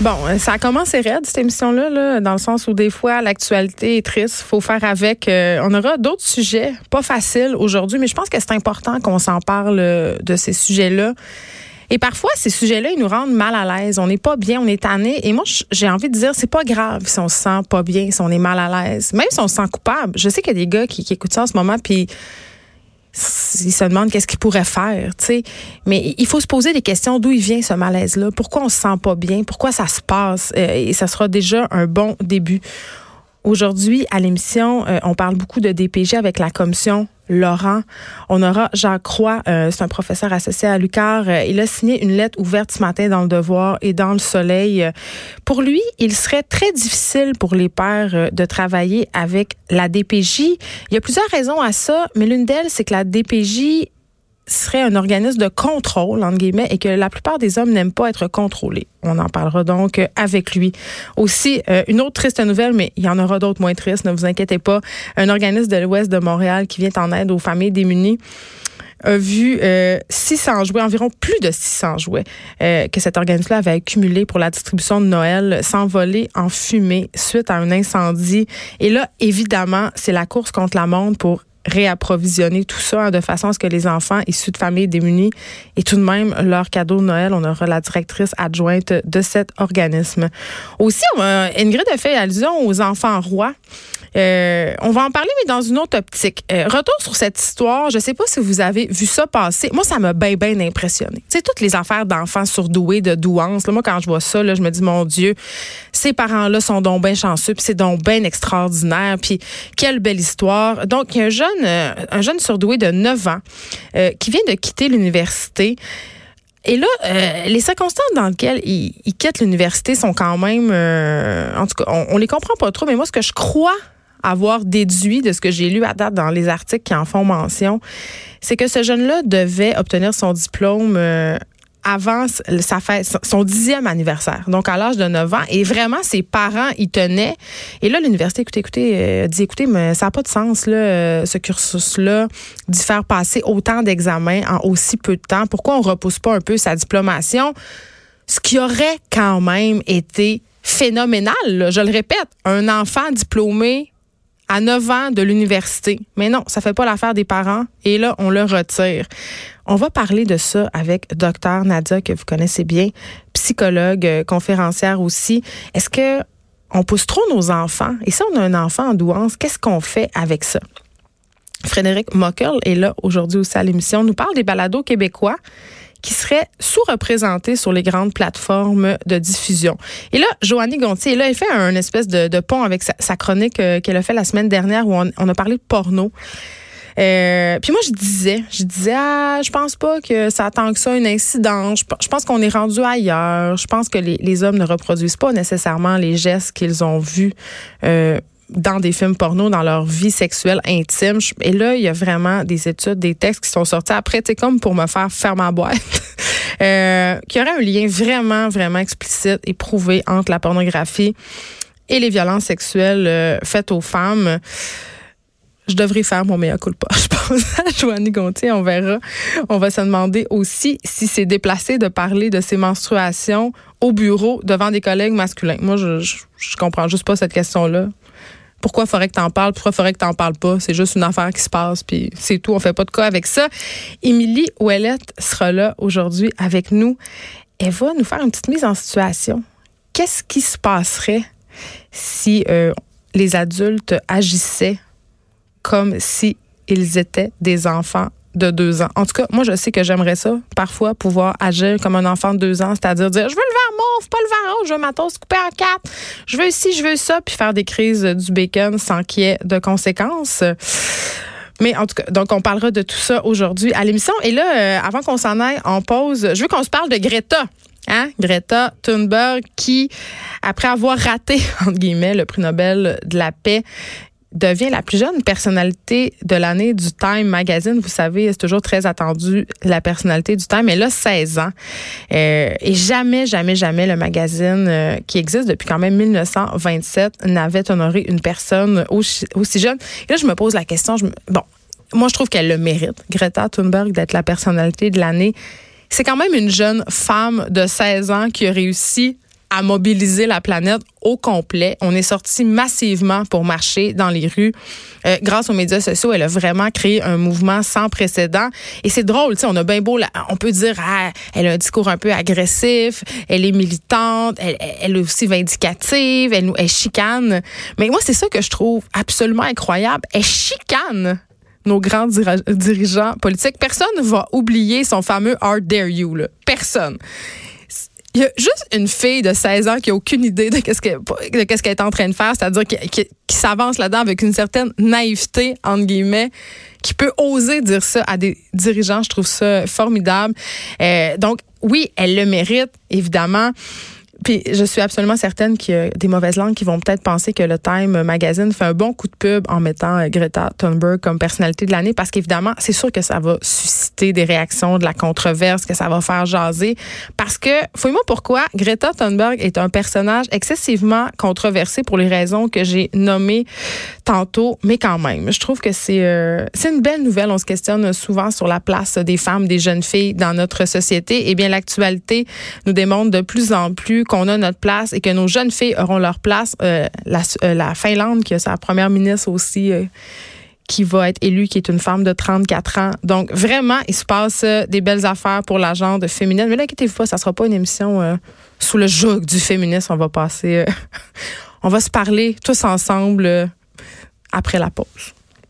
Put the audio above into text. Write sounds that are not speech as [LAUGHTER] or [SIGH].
Bon, euh, ça a commencé raide, cette émission-là, là, dans le sens où des fois, l'actualité est triste. faut faire avec. Euh, on aura d'autres sujets, pas faciles aujourd'hui, mais je pense que c'est important qu'on s'en parle euh, de ces sujets-là. Et parfois, ces sujets-là, ils nous rendent mal à l'aise. On n'est pas bien, on est tanné. Et moi, j'ai envie de dire, c'est pas grave si on se sent pas bien, si on est mal à l'aise. Même si on se sent coupable. Je sais qu'il y a des gars qui, qui écoutent ça en ce moment, puis ils se demandent qu'est-ce qu'ils pourraient faire, tu sais. Mais il faut se poser des questions d'où il vient ce malaise-là, pourquoi on se sent pas bien, pourquoi ça se passe, euh, et ça sera déjà un bon début. Aujourd'hui, à l'émission, euh, on parle beaucoup de DPG avec la commission Laurent. On aura Jacques Croix, euh, c'est un professeur associé à Lucar. Euh, il a signé une lettre ouverte ce matin dans le Devoir et dans le Soleil. Pour lui, il serait très difficile pour les pères de travailler avec la DPJ. Il y a plusieurs raisons à ça, mais l'une d'elles, c'est que la DPJ serait un organisme de contrôle, entre guillemets, et que la plupart des hommes n'aiment pas être contrôlés. On en parlera donc avec lui. Aussi, euh, une autre triste nouvelle, mais il y en aura d'autres moins tristes, ne vous inquiétez pas. Un organisme de l'Ouest de Montréal qui vient en aide aux familles démunies a vu euh, 600 jouets, environ plus de 600 jouets euh, que cet organisme-là avait accumulé pour la distribution de Noël s'envoler en fumée suite à un incendie. Et là, évidemment, c'est la course contre la montre pour réapprovisionner tout ça hein, de façon à ce que les enfants issus de familles démunies aient tout de même leur cadeau de Noël. On aura la directrice adjointe de cet organisme. Aussi, Ingrid a fait allusion aux enfants rois. Euh, on va en parler, mais dans une autre optique. Euh, retour sur cette histoire. Je sais pas si vous avez vu ça passer. Moi, ça m'a bien, bien impressionné. Tu sais, toutes les affaires d'enfants surdoués, de douance. moi, quand je vois ça, je me dis, mon Dieu, ces parents-là sont donc bien chanceux, puis c'est donc bien extraordinaire, puis quelle belle histoire. Donc, un jeune, euh, un jeune surdoué de 9 ans qui vient de quitter l'université. Et là, les circonstances dans lesquelles il, quitte l'université sont quand même, en tout cas, on, on les comprend pas trop. Mais moi, ce que je crois avoir déduit de ce que j'ai lu à date dans les articles qui en font mention, c'est que ce jeune-là devait obtenir son diplôme euh, avant sa fête, son dixième anniversaire, donc à l'âge de 9 ans. Et vraiment, ses parents y tenaient. Et là, l'université, écoutez, écoutez, euh, dit, écoutez, mais ça n'a pas de sens, là, euh, ce cursus-là, d'y faire passer autant d'examens en aussi peu de temps. Pourquoi on repousse pas un peu sa diplomation? Ce qui aurait quand même été phénoménal, je le répète, un enfant diplômé à 9 ans de l'université. Mais non, ça fait pas l'affaire des parents et là, on le retire. On va parler de ça avec docteur Nadia que vous connaissez bien, psychologue, euh, conférencière aussi. Est-ce que on pousse trop nos enfants? Et si on a un enfant en douance, qu'est-ce qu'on fait avec ça? Frédéric Mockel est là aujourd'hui aussi à l'émission, nous parle des balados québécois qui serait sous-représentée sur les grandes plateformes de diffusion. Et là, Joannie Gontier, là, elle fait un espèce de, pont avec sa, chronique euh, qu'elle a fait la semaine dernière où on, a parlé de porno. Euh, puis moi, je disais, je disais, ah, je pense pas que ça tant que ça une incidence. Je, pense qu'on est rendu ailleurs. Je pense que les, hommes ne reproduisent pas nécessairement les gestes qu'ils ont vus. Euh, dans des films porno, dans leur vie sexuelle intime. Et là, il y a vraiment des études, des textes qui sont sortis après, c'est comme pour me faire faire ma boîte, [LAUGHS] euh, qui aurait un lien vraiment, vraiment explicite et prouvé entre la pornographie et les violences sexuelles euh, faites aux femmes. Je devrais faire mon meilleur coup de pas. [LAUGHS] Je pense à Gontier, on verra. On va se demander aussi si c'est déplacé de parler de ces menstruations au bureau devant des collègues masculins. Moi, je, je, je comprends juste pas cette question-là. Pourquoi faudrait que t'en parles? Pourquoi faudrait que t'en parles pas? C'est juste une affaire qui se passe, puis c'est tout. On fait pas de cas avec ça. Émilie Ouellette sera là aujourd'hui avec nous. Elle va nous faire une petite mise en situation. Qu'est-ce qui se passerait si euh, les adultes agissaient comme si ils étaient des enfants de deux ans. En tout cas, moi, je sais que j'aimerais ça, parfois, pouvoir agir comme un enfant de deux ans, c'est-à-dire dire, je veux le verre mauve, pas le verre rouge, je veux ma toast coupée en quatre, je veux ci, je veux ça, puis faire des crises du bacon sans qu'il y ait de conséquences. Mais en tout cas, donc on parlera de tout ça aujourd'hui à l'émission. Et là, euh, avant qu'on s'en aille, on pose, je veux qu'on se parle de Greta. Hein? Greta Thunberg qui, après avoir raté, [LAUGHS] entre guillemets, le prix Nobel de la paix, devient la plus jeune personnalité de l'année du Time Magazine. Vous savez, c'est toujours très attendu la personnalité du Time. Elle a 16 ans. Euh, et jamais, jamais, jamais le magazine euh, qui existe depuis quand même 1927 n'avait honoré une personne aussi, jeune. Et là, je me pose la question. Bon, moi, je trouve qu'elle le mérite, Greta Thunberg, d'être la personnalité de l'année. C'est quand même une jeune femme de 16 ans qui a réussi a mobilisé la planète au complet. On est sorti massivement pour marcher dans les rues. Euh, grâce aux médias sociaux, elle a vraiment créé un mouvement sans précédent. Et c'est drôle, tu sais, on a bien beau, on peut dire, ah, elle a un discours un peu agressif, elle est militante, elle, est aussi vindicative, elle, elle chicane. Mais moi, c'est ça que je trouve absolument incroyable. Elle chicane nos grands dirigeants politiques. Personne ne va oublier son fameux Art Dare You. Là. Personne. Il y a juste une fille de 16 ans qui a aucune idée de qu'est-ce qu'elle qu'est-ce qu'elle est en train de faire, c'est-à-dire qui, s'avance là-dedans avec une certaine naïveté entre guillemets, qui peut oser dire ça à des dirigeants. Je trouve ça formidable. Euh, donc oui, elle le mérite évidemment. Puis je suis absolument certaine qu'il y a des mauvaises langues qui vont peut-être penser que le Time Magazine fait un bon coup de pub en mettant euh, Greta Thunberg comme personnalité de l'année parce qu'évidemment, c'est sûr que ça va susciter des réactions, de la controverse, que ça va faire jaser. Parce que, fouille-moi pourquoi, Greta Thunberg est un personnage excessivement controversé pour les raisons que j'ai nommées tantôt, mais quand même, je trouve que c'est euh, c'est une belle nouvelle. On se questionne souvent sur la place des femmes, des jeunes filles dans notre société. Eh bien, l'actualité nous démontre de plus en plus qu'on a notre place et que nos jeunes filles auront leur place. Euh, la, euh, la, Finlande, qui a sa première ministre aussi, euh, qui va être élue, qui est une femme de 34 ans. Donc, vraiment, il se passe des belles affaires pour la genre féminine. Mais l'inquiétez-vous pas, ça sera pas une émission sous le joug du féminisme. On va passer, [LAUGHS] on va se parler tous ensemble après la pause.